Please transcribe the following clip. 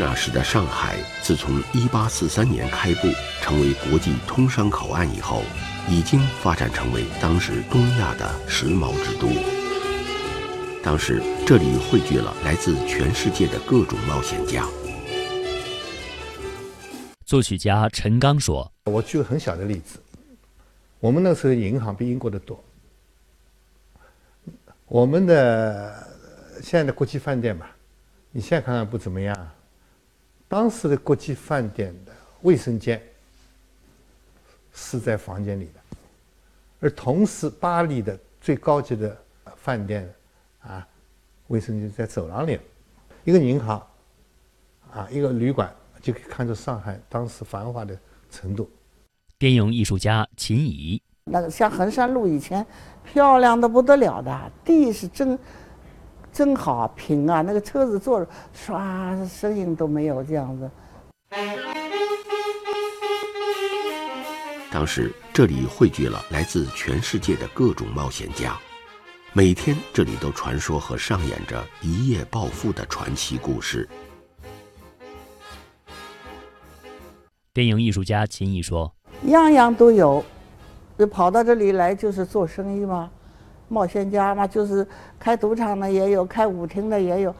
那时的上海，自从1843年开埠，成为国际通商口岸以后，已经发展成为当时东亚的时髦之都。当时这里汇聚了来自全世界的各种冒险家。作曲家陈刚说：“我举个很小的例子，我们那时候银行比英国的多。我们的现在的国际饭店吧，你现在看看不怎么样。当时的国际饭店的卫生间是在房间里的，而同时巴黎的最高级的饭店啊，卫生间在走廊里。一个银行啊，一个旅馆。”就可以看出上海当时繁华的程度。电影艺术家秦怡，那个像衡山路以前漂亮的不得了的，地是真真好平啊，那个车子坐着唰声音都没有这样子。当时这里汇聚了来自全世界的各种冒险家，每天这里都传说和上演着一夜暴富的传奇故事。电影艺术家秦毅说：“样样都有，就跑到这里来就是做生意嘛，冒险家嘛，就是开赌场的也有，开舞厅的也有。”